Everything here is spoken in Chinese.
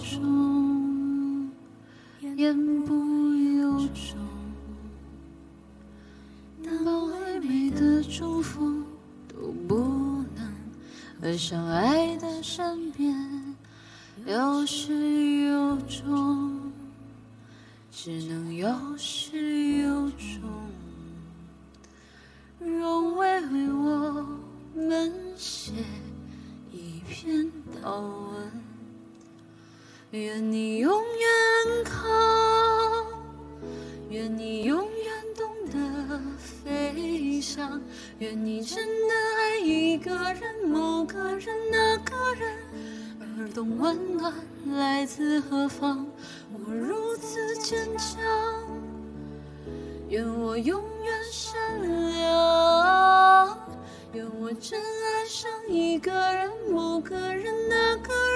不由衷，言不由衷，难把完美的祝福都不能，而相爱的善变有始有终，只能有始有终。容为我们写一篇祷文，愿你永远靠，愿你永远懂得飞翔，愿你真的爱一个人，某个人，那个人，而懂温暖来自何方。我如此坚强，愿我永远善良，愿我真爱上一个人，某个人，那个人，